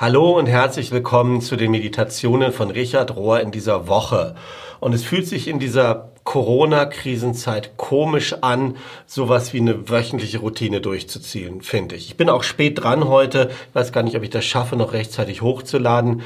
Hallo und herzlich willkommen zu den Meditationen von Richard Rohr in dieser Woche. Und es fühlt sich in dieser Corona-Krisenzeit komisch an, sowas wie eine wöchentliche Routine durchzuziehen, finde ich. Ich bin auch spät dran heute. Ich weiß gar nicht, ob ich das schaffe, noch rechtzeitig hochzuladen.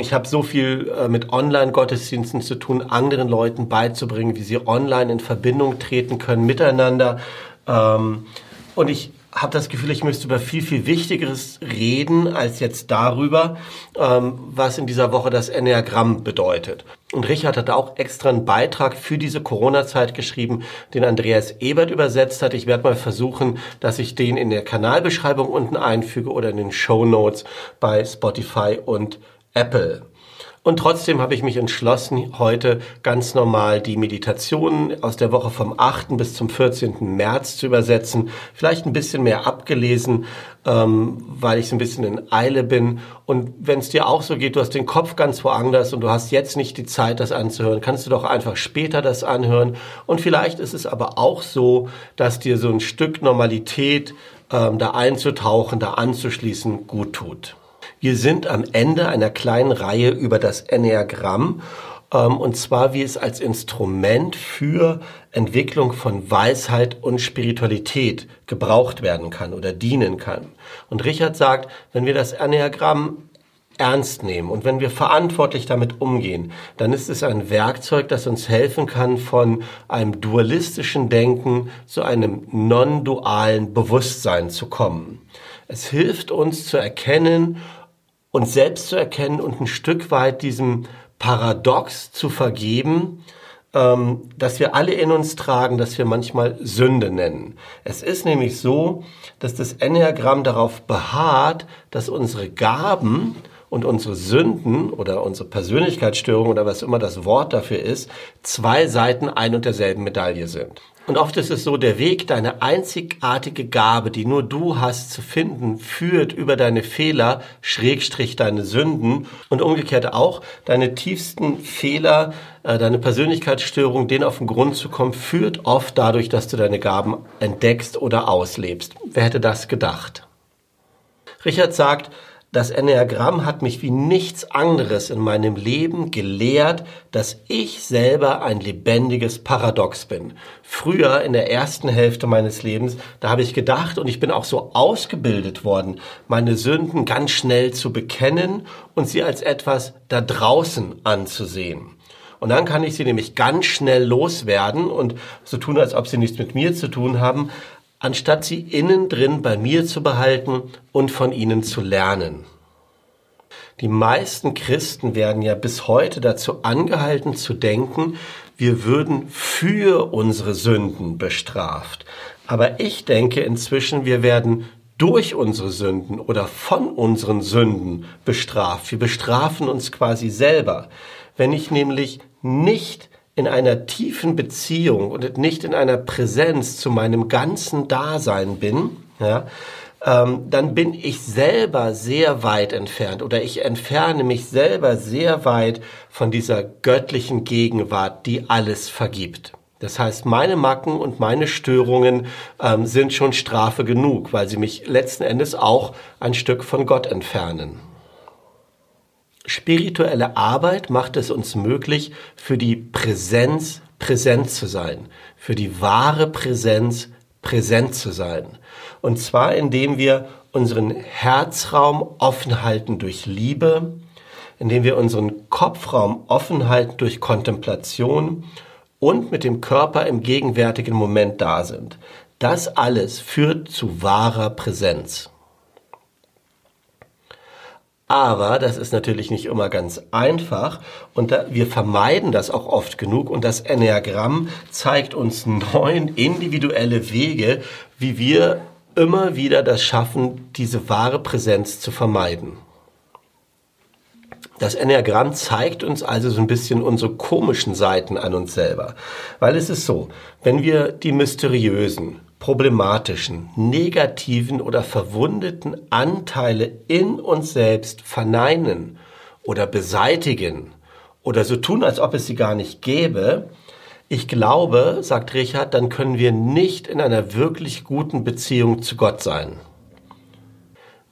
Ich habe so viel äh, mit Online-Gottesdiensten zu tun, anderen Leuten beizubringen, wie sie online in Verbindung treten können miteinander. Ähm, und ich habe das Gefühl, ich müsste über viel, viel Wichtigeres reden als jetzt darüber, ähm, was in dieser Woche das Enneagramm bedeutet. Und Richard hat auch extra einen Beitrag für diese Corona-Zeit geschrieben, den Andreas Ebert übersetzt hat. Ich werde mal versuchen, dass ich den in der Kanalbeschreibung unten einfüge oder in den Show Notes bei Spotify und Apple. Und trotzdem habe ich mich entschlossen, heute ganz normal die Meditationen aus der Woche vom 8. bis zum 14. März zu übersetzen. Vielleicht ein bisschen mehr abgelesen, ähm, weil ich so ein bisschen in Eile bin. Und wenn es dir auch so geht, du hast den Kopf ganz woanders und du hast jetzt nicht die Zeit, das anzuhören, kannst du doch einfach später das anhören. Und vielleicht ist es aber auch so, dass dir so ein Stück Normalität ähm, da einzutauchen, da anzuschließen, gut tut. Wir sind am Ende einer kleinen Reihe über das Enneagramm ähm, und zwar wie es als Instrument für Entwicklung von Weisheit und Spiritualität gebraucht werden kann oder dienen kann. Und Richard sagt, wenn wir das Enneagramm ernst nehmen und wenn wir verantwortlich damit umgehen, dann ist es ein Werkzeug, das uns helfen kann, von einem dualistischen Denken zu einem non-dualen Bewusstsein zu kommen. Es hilft uns zu erkennen, uns selbst zu erkennen und ein Stück weit diesem Paradox zu vergeben, ähm, dass wir alle in uns tragen, dass wir manchmal Sünde nennen. Es ist nämlich so, dass das Enneagramm darauf beharrt, dass unsere Gaben und unsere Sünden oder unsere Persönlichkeitsstörung oder was immer das Wort dafür ist, zwei Seiten ein und derselben Medaille sind. Und oft ist es so, der Weg, deine einzigartige Gabe, die nur du hast zu finden, führt über deine Fehler, Schrägstrich deine Sünden und umgekehrt auch deine tiefsten Fehler, äh, deine Persönlichkeitsstörung, denen auf den Grund zu kommen, führt oft dadurch, dass du deine Gaben entdeckst oder auslebst. Wer hätte das gedacht? Richard sagt, das Enneagramm hat mich wie nichts anderes in meinem Leben gelehrt, dass ich selber ein lebendiges Paradox bin. Früher, in der ersten Hälfte meines Lebens, da habe ich gedacht und ich bin auch so ausgebildet worden, meine Sünden ganz schnell zu bekennen und sie als etwas da draußen anzusehen. Und dann kann ich sie nämlich ganz schnell loswerden und so tun, als ob sie nichts mit mir zu tun haben, anstatt sie innen drin bei mir zu behalten und von ihnen zu lernen. Die meisten Christen werden ja bis heute dazu angehalten zu denken, wir würden für unsere Sünden bestraft. Aber ich denke inzwischen, wir werden durch unsere Sünden oder von unseren Sünden bestraft. Wir bestrafen uns quasi selber. Wenn ich nämlich nicht in einer tiefen Beziehung und nicht in einer Präsenz zu meinem ganzen Dasein bin, ja, ähm, dann bin ich selber sehr weit entfernt oder ich entferne mich selber sehr weit von dieser göttlichen Gegenwart, die alles vergibt. Das heißt, meine Macken und meine Störungen ähm, sind schon Strafe genug, weil sie mich letzten Endes auch ein Stück von Gott entfernen. Spirituelle Arbeit macht es uns möglich, für die Präsenz präsent zu sein, für die wahre Präsenz präsent zu sein. Und zwar indem wir unseren Herzraum offen halten durch Liebe, indem wir unseren Kopfraum offen halten durch Kontemplation und mit dem Körper im gegenwärtigen Moment da sind. Das alles führt zu wahrer Präsenz. Aber das ist natürlich nicht immer ganz einfach und da, wir vermeiden das auch oft genug und das Enneagramm zeigt uns neun individuelle Wege, wie wir immer wieder das schaffen, diese wahre Präsenz zu vermeiden. Das Enneagramm zeigt uns also so ein bisschen unsere komischen Seiten an uns selber. Weil es ist so, wenn wir die mysteriösen, problematischen, negativen oder verwundeten Anteile in uns selbst verneinen oder beseitigen oder so tun, als ob es sie gar nicht gäbe, ich glaube, sagt Richard, dann können wir nicht in einer wirklich guten Beziehung zu Gott sein.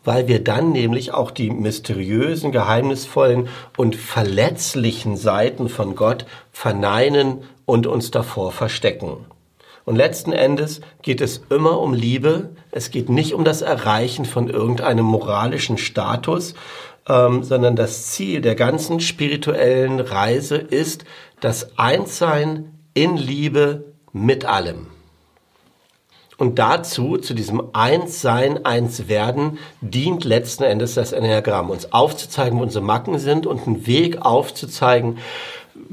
weil wir dann nämlich auch die mysteriösen, geheimnisvollen und verletzlichen Seiten von Gott verneinen und uns davor verstecken. Und letzten Endes geht es immer um Liebe. Es geht nicht um das Erreichen von irgendeinem moralischen Status, ähm, sondern das Ziel der ganzen spirituellen Reise ist das Einssein in Liebe mit allem. Und dazu, zu diesem Einssein, Einswerden, dient letzten Endes das Enneagramm, uns aufzuzeigen, wo unsere Macken sind und einen Weg aufzuzeigen,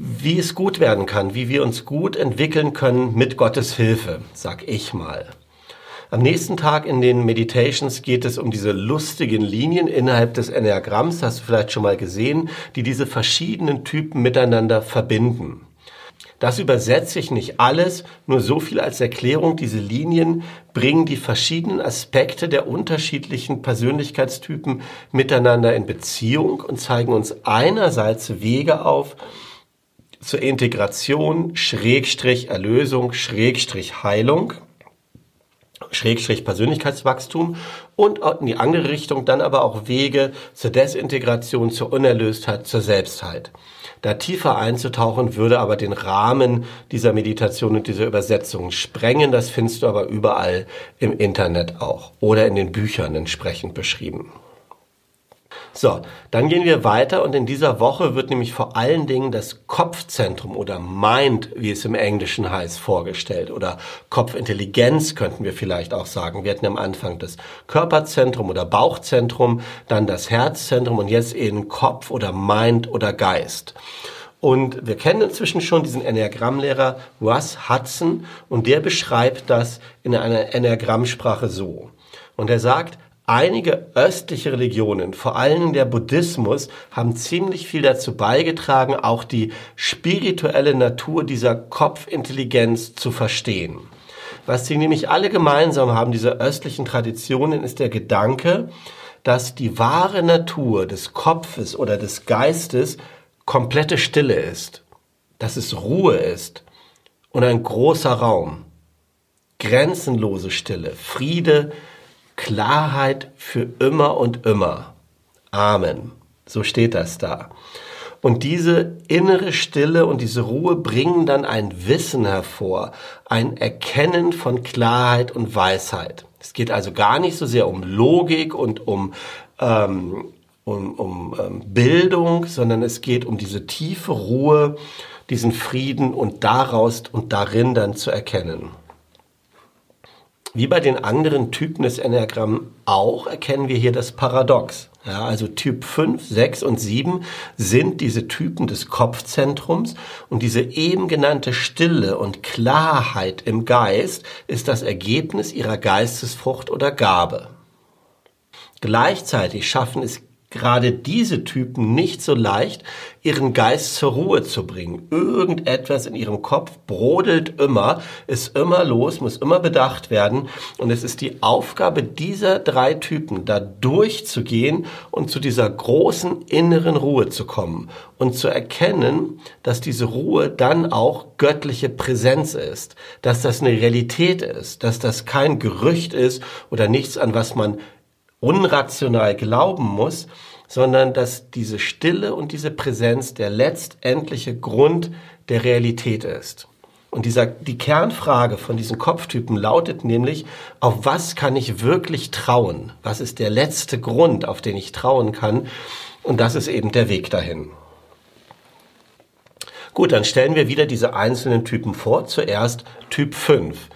wie es gut werden kann, wie wir uns gut entwickeln können mit Gottes Hilfe, sag ich mal. Am nächsten Tag in den Meditations geht es um diese lustigen Linien innerhalb des Enneagramms, hast du vielleicht schon mal gesehen, die diese verschiedenen Typen miteinander verbinden. Das übersetze ich nicht alles, nur so viel als Erklärung. Diese Linien bringen die verschiedenen Aspekte der unterschiedlichen Persönlichkeitstypen miteinander in Beziehung und zeigen uns einerseits Wege auf zur Integration, Schrägstrich Erlösung, Schrägstrich Heilung. Schrägstrich Persönlichkeitswachstum und in die andere Richtung dann aber auch Wege zur Desintegration, zur Unerlöstheit, zur Selbstheit. Da tiefer einzutauchen würde aber den Rahmen dieser Meditation und dieser Übersetzung sprengen. Das findest du aber überall im Internet auch oder in den Büchern entsprechend beschrieben. So, dann gehen wir weiter und in dieser Woche wird nämlich vor allen Dingen das Kopfzentrum oder Mind, wie es im Englischen heißt, vorgestellt oder Kopfintelligenz könnten wir vielleicht auch sagen. Wir hatten am Anfang das Körperzentrum oder Bauchzentrum, dann das Herzzentrum und jetzt eben Kopf oder Mind oder Geist. Und wir kennen inzwischen schon diesen Enneagrammlehrer Russ Hudson und der beschreibt das in einer Enneagrammsprache so. Und er sagt, Einige östliche Religionen, vor allem der Buddhismus, haben ziemlich viel dazu beigetragen, auch die spirituelle Natur dieser Kopfintelligenz zu verstehen. Was sie nämlich alle gemeinsam haben, diese östlichen Traditionen, ist der Gedanke, dass die wahre Natur des Kopfes oder des Geistes komplette Stille ist, dass es Ruhe ist und ein großer Raum, grenzenlose Stille, Friede, Klarheit für immer und immer. Amen. So steht das da. Und diese innere Stille und diese Ruhe bringen dann ein Wissen hervor, ein Erkennen von Klarheit und Weisheit. Es geht also gar nicht so sehr um Logik und um, ähm, um, um ähm, Bildung, sondern es geht um diese tiefe Ruhe, diesen Frieden und daraus und darin dann zu erkennen. Wie bei den anderen Typen des Enneagramm auch erkennen wir hier das Paradox. Ja, also Typ 5, 6 und 7 sind diese Typen des Kopfzentrums und diese eben genannte Stille und Klarheit im Geist ist das Ergebnis ihrer Geistesfrucht oder Gabe. Gleichzeitig schaffen es gerade diese Typen nicht so leicht, ihren Geist zur Ruhe zu bringen. Irgendetwas in ihrem Kopf brodelt immer, ist immer los, muss immer bedacht werden. Und es ist die Aufgabe dieser drei Typen, da durchzugehen und zu dieser großen inneren Ruhe zu kommen und zu erkennen, dass diese Ruhe dann auch göttliche Präsenz ist, dass das eine Realität ist, dass das kein Gerücht ist oder nichts, an was man unrational glauben muss, sondern dass diese Stille und diese Präsenz der letztendliche Grund der Realität ist. Und dieser, die Kernfrage von diesen Kopftypen lautet nämlich, auf was kann ich wirklich trauen? Was ist der letzte Grund, auf den ich trauen kann? Und das ist eben der Weg dahin. Gut, dann stellen wir wieder diese einzelnen Typen vor. Zuerst Typ 5,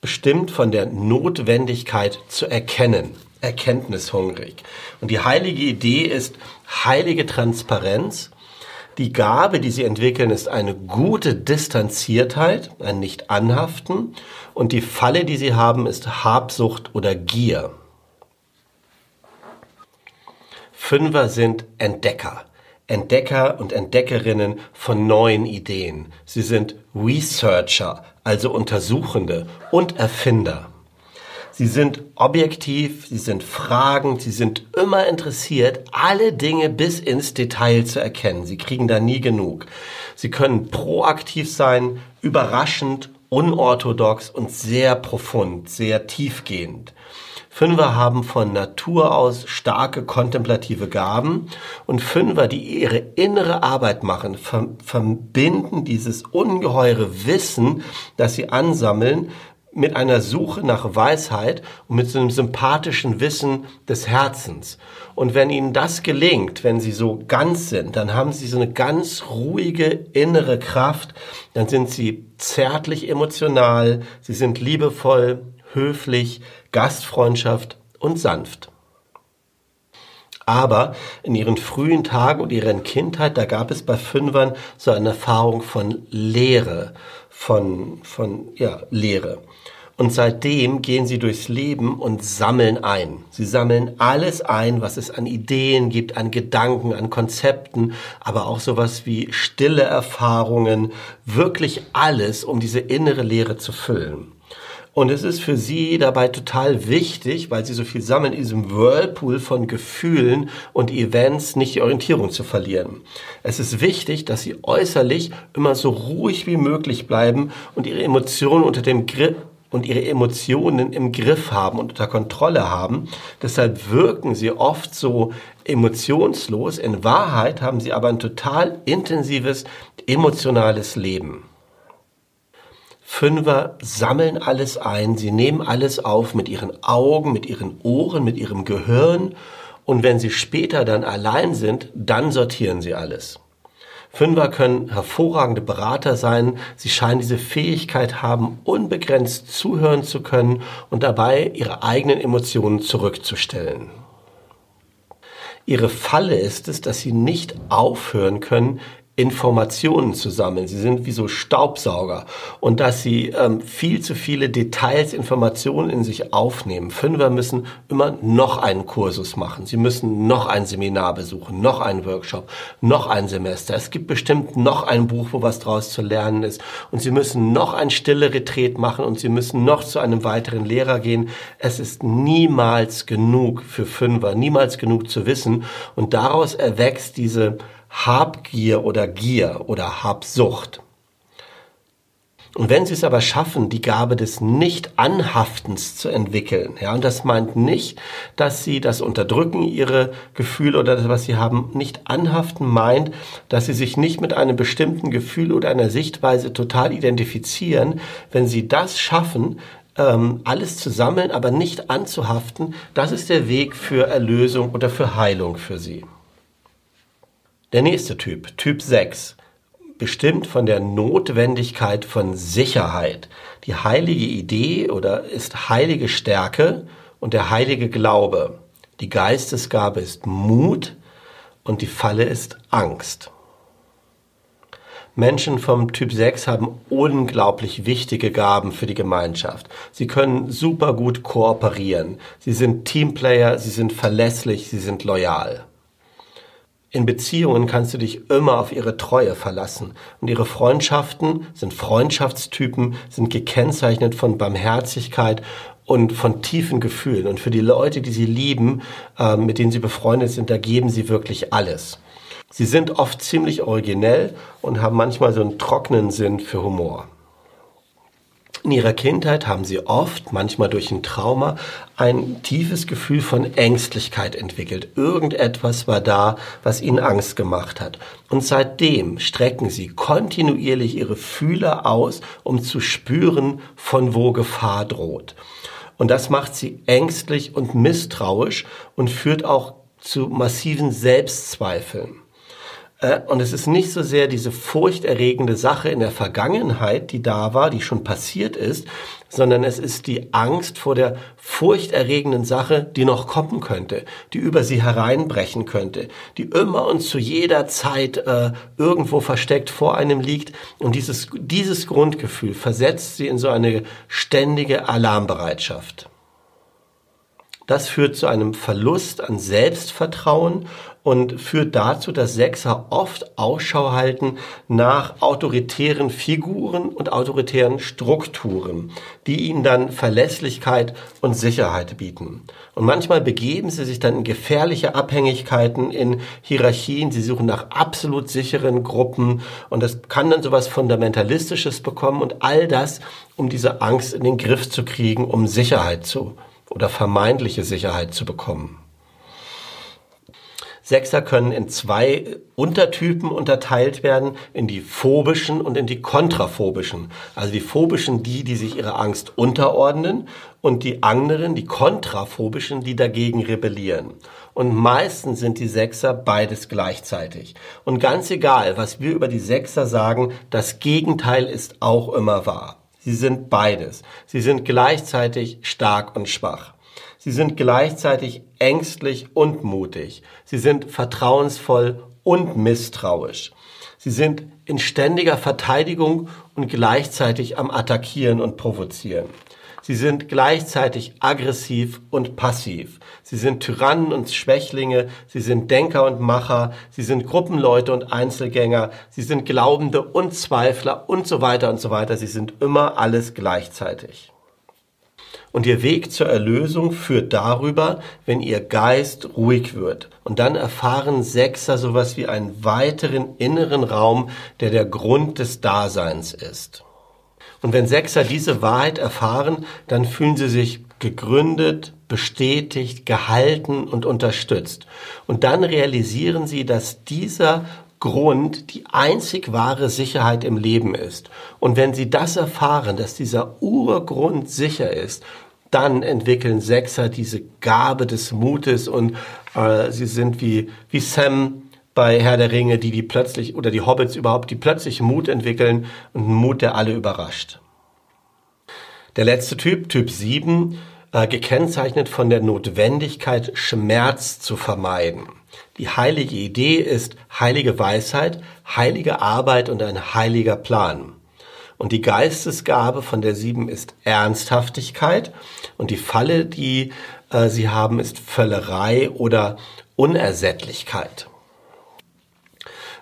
bestimmt von der Notwendigkeit zu erkennen erkenntnishungrig. Und die heilige Idee ist heilige Transparenz. Die Gabe, die sie entwickeln, ist eine gute Distanziertheit, ein Nicht-Anhaften. Und die Falle, die sie haben, ist Habsucht oder Gier. Fünfer sind Entdecker. Entdecker und Entdeckerinnen von neuen Ideen. Sie sind Researcher, also Untersuchende und Erfinder. Sie sind objektiv, sie sind fragend, sie sind immer interessiert, alle Dinge bis ins Detail zu erkennen. Sie kriegen da nie genug. Sie können proaktiv sein, überraschend, unorthodox und sehr profund, sehr tiefgehend. Fünfer haben von Natur aus starke kontemplative Gaben und Fünfer, die ihre innere Arbeit machen, verbinden dieses ungeheure Wissen, das sie ansammeln, mit einer Suche nach Weisheit und mit so einem sympathischen Wissen des Herzens. Und wenn ihnen das gelingt, wenn sie so ganz sind, dann haben sie so eine ganz ruhige innere Kraft, dann sind sie zärtlich emotional, sie sind liebevoll, höflich, Gastfreundschaft und sanft. Aber in ihren frühen Tagen und ihrer Kindheit, da gab es bei Fünfern so eine Erfahrung von Leere, von, von, ja, Leere. Und seitdem gehen sie durchs Leben und sammeln ein. Sie sammeln alles ein, was es an Ideen gibt, an Gedanken, an Konzepten, aber auch sowas wie stille Erfahrungen, wirklich alles, um diese innere Leere zu füllen. Und es ist für sie dabei total wichtig, weil sie so viel sammeln, in diesem Whirlpool von Gefühlen und Events nicht die Orientierung zu verlieren. Es ist wichtig, dass sie äußerlich immer so ruhig wie möglich bleiben und ihre Emotionen unter dem Griff und ihre Emotionen im Griff haben und unter Kontrolle haben. Deshalb wirken sie oft so emotionslos. In Wahrheit haben sie aber ein total intensives emotionales Leben. Fünfer sammeln alles ein, sie nehmen alles auf mit ihren Augen, mit ihren Ohren, mit ihrem Gehirn und wenn sie später dann allein sind, dann sortieren sie alles. Fünfer können hervorragende Berater sein, sie scheinen diese Fähigkeit haben, unbegrenzt zuhören zu können und dabei ihre eigenen Emotionen zurückzustellen. Ihre Falle ist es, dass sie nicht aufhören können, Informationen zu sammeln. Sie sind wie so Staubsauger und dass sie ähm, viel zu viele Details, Informationen in sich aufnehmen. Fünfer müssen immer noch einen Kursus machen. Sie müssen noch ein Seminar besuchen, noch einen Workshop, noch ein Semester. Es gibt bestimmt noch ein Buch, wo was draus zu lernen ist. Und sie müssen noch ein stille Retreat machen und sie müssen noch zu einem weiteren Lehrer gehen. Es ist niemals genug für Fünfer, niemals genug zu wissen. Und daraus erwächst diese Habgier oder Gier oder Habsucht. Und wenn sie es aber schaffen, die Gabe des Nicht-Anhaftens zu entwickeln, ja, und das meint nicht, dass sie das Unterdrücken, ihre Gefühle oder das, was sie haben, nicht anhaften meint, dass sie sich nicht mit einem bestimmten Gefühl oder einer Sichtweise total identifizieren. Wenn sie das schaffen, ähm, alles zu sammeln, aber nicht anzuhaften, das ist der Weg für Erlösung oder für Heilung für sie. Der nächste Typ, Typ 6, bestimmt von der Notwendigkeit von Sicherheit. Die heilige Idee oder ist heilige Stärke und der heilige Glaube. Die Geistesgabe ist Mut und die Falle ist Angst. Menschen vom Typ 6 haben unglaublich wichtige Gaben für die Gemeinschaft. Sie können super gut kooperieren. Sie sind Teamplayer, sie sind verlässlich, sie sind loyal. In Beziehungen kannst du dich immer auf ihre Treue verlassen. Und ihre Freundschaften sind Freundschaftstypen, sind gekennzeichnet von Barmherzigkeit und von tiefen Gefühlen. Und für die Leute, die sie lieben, äh, mit denen sie befreundet sind, da geben sie wirklich alles. Sie sind oft ziemlich originell und haben manchmal so einen trockenen Sinn für Humor. In ihrer Kindheit haben sie oft, manchmal durch ein Trauma, ein tiefes Gefühl von Ängstlichkeit entwickelt. Irgendetwas war da, was ihnen Angst gemacht hat. Und seitdem strecken sie kontinuierlich ihre Fühler aus, um zu spüren, von wo Gefahr droht. Und das macht sie ängstlich und misstrauisch und führt auch zu massiven Selbstzweifeln. Äh, und es ist nicht so sehr diese furchterregende Sache in der Vergangenheit, die da war, die schon passiert ist, sondern es ist die Angst vor der furchterregenden Sache, die noch kommen könnte, die über sie hereinbrechen könnte, die immer und zu jeder Zeit äh, irgendwo versteckt vor einem liegt. Und dieses, dieses Grundgefühl versetzt sie in so eine ständige Alarmbereitschaft. Das führt zu einem Verlust an Selbstvertrauen und führt dazu, dass Sechser oft Ausschau halten nach autoritären Figuren und autoritären Strukturen, die ihnen dann Verlässlichkeit und Sicherheit bieten. Und manchmal begeben sie sich dann in gefährliche Abhängigkeiten, in Hierarchien, sie suchen nach absolut sicheren Gruppen und das kann dann sowas Fundamentalistisches bekommen und all das, um diese Angst in den Griff zu kriegen, um Sicherheit zu oder vermeintliche Sicherheit zu bekommen. Sechser können in zwei Untertypen unterteilt werden, in die phobischen und in die kontraphobischen. Also die phobischen, die, die sich ihrer Angst unterordnen und die anderen, die kontraphobischen, die dagegen rebellieren. Und meistens sind die Sechser beides gleichzeitig. Und ganz egal, was wir über die Sechser sagen, das Gegenteil ist auch immer wahr. Sie sind beides. Sie sind gleichzeitig stark und schwach. Sie sind gleichzeitig ängstlich und mutig. Sie sind vertrauensvoll und misstrauisch. Sie sind in ständiger Verteidigung und gleichzeitig am Attackieren und Provozieren. Sie sind gleichzeitig aggressiv und passiv. Sie sind Tyrannen und Schwächlinge. Sie sind Denker und Macher. Sie sind Gruppenleute und Einzelgänger. Sie sind Glaubende und Zweifler und so weiter und so weiter. Sie sind immer alles gleichzeitig. Und ihr Weg zur Erlösung führt darüber, wenn ihr Geist ruhig wird. Und dann erfahren Sechser sowas wie einen weiteren inneren Raum, der der Grund des Daseins ist. Und wenn Sechser diese Wahrheit erfahren, dann fühlen sie sich gegründet, bestätigt, gehalten und unterstützt. Und dann realisieren sie, dass dieser Grund die einzig wahre Sicherheit im Leben ist. Und wenn sie das erfahren, dass dieser Urgrund sicher ist, dann entwickeln Sechser diese Gabe des Mutes und äh, sie sind wie, wie Sam bei Herr der Ringe, die die plötzlich, oder die Hobbits überhaupt, die plötzlich Mut entwickeln und Mut, der alle überrascht. Der letzte Typ, Typ 7, äh, gekennzeichnet von der Notwendigkeit, Schmerz zu vermeiden. Die heilige Idee ist heilige Weisheit, heilige Arbeit und ein heiliger Plan. Und die Geistesgabe von der sieben ist Ernsthaftigkeit. Und die Falle, die äh, sie haben, ist Völlerei oder Unersättlichkeit.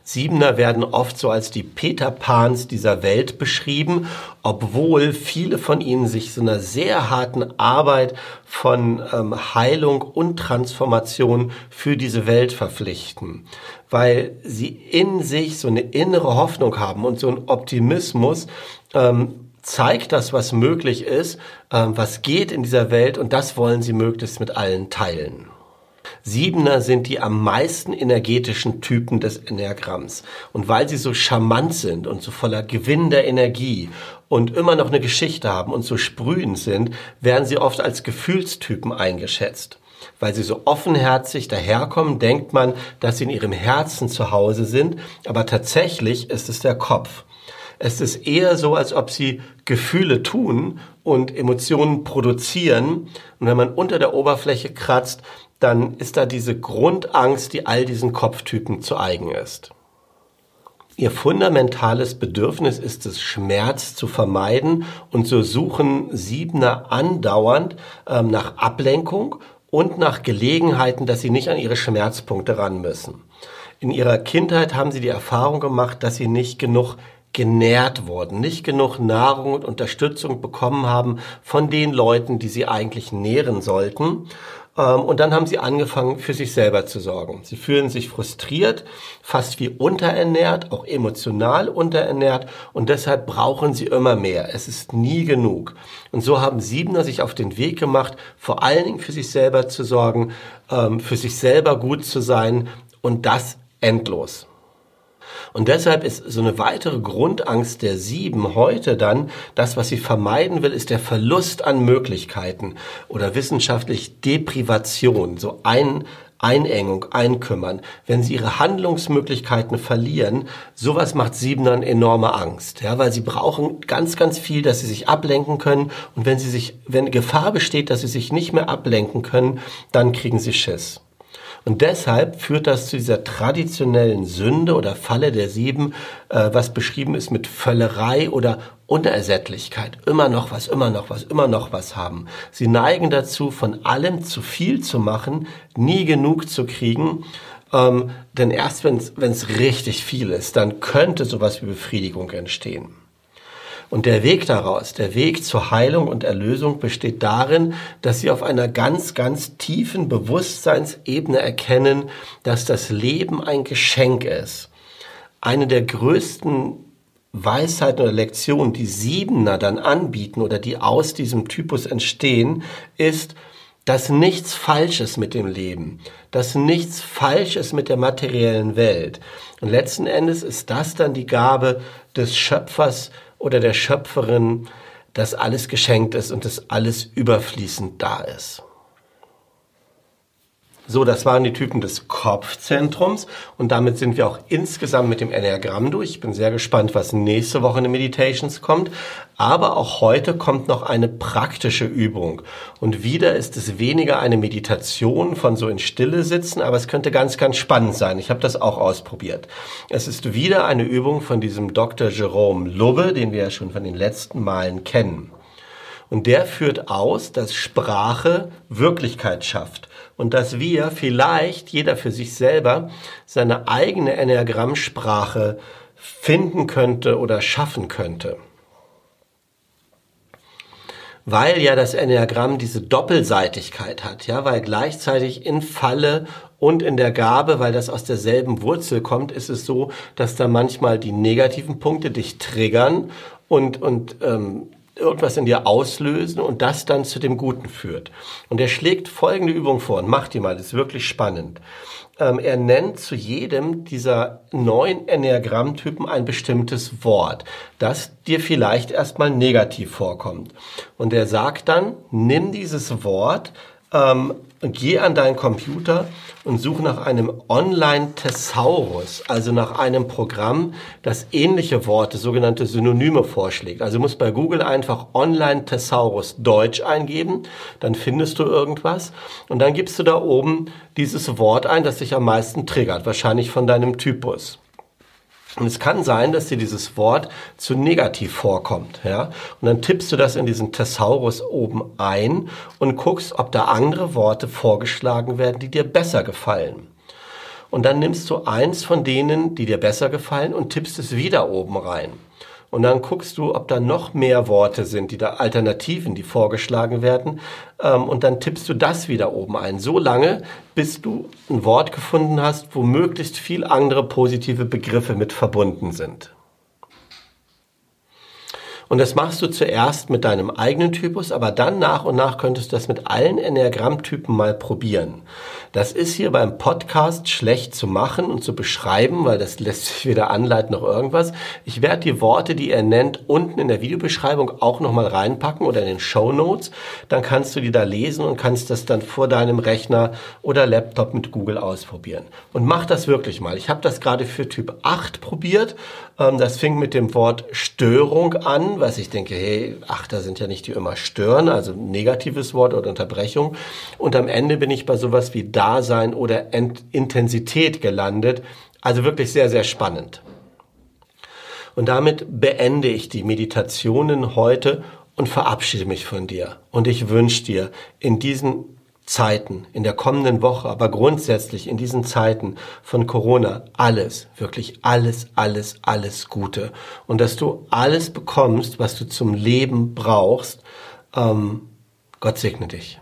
Siebener werden oft so als die Peter Pans dieser Welt beschrieben, obwohl viele von ihnen sich so einer sehr harten Arbeit von ähm, Heilung und Transformation für diese Welt verpflichten, weil sie in sich so eine innere Hoffnung haben und so einen Optimismus, ähm, zeigt das, was möglich ist, ähm, was geht in dieser Welt und das wollen sie möglichst mit allen teilen. Siebener sind die am meisten energetischen Typen des Enneagramms. Und weil sie so charmant sind und so voller gewinnender Energie und immer noch eine Geschichte haben und so sprühend sind, werden sie oft als Gefühlstypen eingeschätzt. Weil sie so offenherzig daherkommen, denkt man, dass sie in ihrem Herzen zu Hause sind, aber tatsächlich ist es der Kopf. Es ist eher so, als ob sie Gefühle tun und Emotionen produzieren. Und wenn man unter der Oberfläche kratzt, dann ist da diese Grundangst, die all diesen Kopftypen zu eigen ist. Ihr fundamentales Bedürfnis ist es, Schmerz zu vermeiden und so suchen Siebener andauernd ähm, nach Ablenkung und nach Gelegenheiten, dass sie nicht an ihre Schmerzpunkte ran müssen. In ihrer Kindheit haben sie die Erfahrung gemacht, dass sie nicht genug genährt wurden, nicht genug Nahrung und Unterstützung bekommen haben von den Leuten, die sie eigentlich nähren sollten. Ähm, und dann haben sie angefangen, für sich selber zu sorgen. Sie fühlen sich frustriert, fast wie unterernährt, auch emotional unterernährt und deshalb brauchen sie immer mehr. Es ist nie genug. Und so haben Siebener sich auf den Weg gemacht, vor allen Dingen für sich selber zu sorgen, ähm, für sich selber gut zu sein und das endlos. Und deshalb ist so eine weitere Grundangst der Sieben heute dann, das, was sie vermeiden will, ist der Verlust an Möglichkeiten oder wissenschaftlich Deprivation, so ein, Einengung, Einkümmern, wenn sie ihre Handlungsmöglichkeiten verlieren, sowas macht Siebenern enorme Angst, ja, weil sie brauchen ganz, ganz viel, dass sie sich ablenken können und wenn sie sich, wenn Gefahr besteht, dass sie sich nicht mehr ablenken können, dann kriegen sie Schiss. Und deshalb führt das zu dieser traditionellen Sünde oder Falle der Sieben, äh, was beschrieben ist mit Völlerei oder Unersättlichkeit. Immer noch was, immer noch was, immer noch was haben. Sie neigen dazu, von allem zu viel zu machen, nie genug zu kriegen. Ähm, denn erst wenn es richtig viel ist, dann könnte sowas wie Befriedigung entstehen. Und der Weg daraus, der Weg zur Heilung und Erlösung besteht darin, dass sie auf einer ganz, ganz tiefen Bewusstseinsebene erkennen, dass das Leben ein Geschenk ist. Eine der größten Weisheiten oder Lektionen, die Siebener dann anbieten oder die aus diesem Typus entstehen, ist, dass nichts falsch ist mit dem Leben, dass nichts falsch ist mit der materiellen Welt. Und letzten Endes ist das dann die Gabe des Schöpfers oder der Schöpferin, dass alles geschenkt ist und dass alles überfließend da ist. So, das waren die Typen des Kopfzentrums und damit sind wir auch insgesamt mit dem Enneagramm durch. Ich bin sehr gespannt, was nächste Woche in den Meditations kommt. Aber auch heute kommt noch eine praktische Übung. Und wieder ist es weniger eine Meditation von so in Stille sitzen, aber es könnte ganz, ganz spannend sein. Ich habe das auch ausprobiert. Es ist wieder eine Übung von diesem Dr. Jerome Lubbe, den wir ja schon von den letzten Malen kennen. Und der führt aus, dass Sprache Wirklichkeit schafft und dass wir vielleicht jeder für sich selber seine eigene Enneagrammsprache finden könnte oder schaffen könnte. Weil ja das Enneagramm diese Doppelseitigkeit hat, ja, weil gleichzeitig in Falle und in der Gabe, weil das aus derselben Wurzel kommt, ist es so, dass da manchmal die negativen Punkte dich triggern und, und ähm, irgendwas in dir auslösen und das dann zu dem Guten führt. Und er schlägt folgende Übung vor und macht die mal, das ist wirklich spannend. Ähm, er nennt zu jedem dieser neun Enneagrammtypen ein bestimmtes Wort, das dir vielleicht erstmal negativ vorkommt. Und er sagt dann, nimm dieses Wort, ähm, geh an deinen Computer und such nach einem Online-Thesaurus, also nach einem Programm, das ähnliche Worte, sogenannte Synonyme vorschlägt. Also musst bei Google einfach Online-Thesaurus Deutsch eingeben, dann findest du irgendwas und dann gibst du da oben dieses Wort ein, das dich am meisten triggert, wahrscheinlich von deinem Typus. Und es kann sein, dass dir dieses Wort zu negativ vorkommt, ja. Und dann tippst du das in diesen Thesaurus oben ein und guckst, ob da andere Worte vorgeschlagen werden, die dir besser gefallen. Und dann nimmst du eins von denen, die dir besser gefallen und tippst es wieder oben rein. Und dann guckst du, ob da noch mehr Worte sind, die da Alternativen, die vorgeschlagen werden. Ähm, und dann tippst du das wieder oben ein. So lange, bis du ein Wort gefunden hast, wo möglichst viel andere positive Begriffe mit verbunden sind. Und das machst du zuerst mit deinem eigenen Typus, aber dann nach und nach könntest du das mit allen Enneagrammtypen mal probieren. Das ist hier beim Podcast schlecht zu machen und zu beschreiben, weil das lässt sich weder anleiten noch irgendwas. Ich werde die Worte, die er nennt, unten in der Videobeschreibung auch nochmal reinpacken oder in den Show Notes. Dann kannst du die da lesen und kannst das dann vor deinem Rechner oder Laptop mit Google ausprobieren. Und mach das wirklich mal. Ich habe das gerade für Typ 8 probiert. Ähm, das fing mit dem Wort Störung an, was ich denke, hey, Achter sind ja nicht die immer stören, also negatives Wort oder Unterbrechung. Und am Ende bin ich bei sowas wie Dasein oder Ent Intensität gelandet. Also wirklich sehr, sehr spannend. Und damit beende ich die Meditationen heute und verabschiede mich von dir. Und ich wünsche dir in diesen Zeiten, in der kommenden Woche, aber grundsätzlich in diesen Zeiten von Corona alles, wirklich alles, alles, alles Gute. Und dass du alles bekommst, was du zum Leben brauchst. Ähm, Gott segne dich.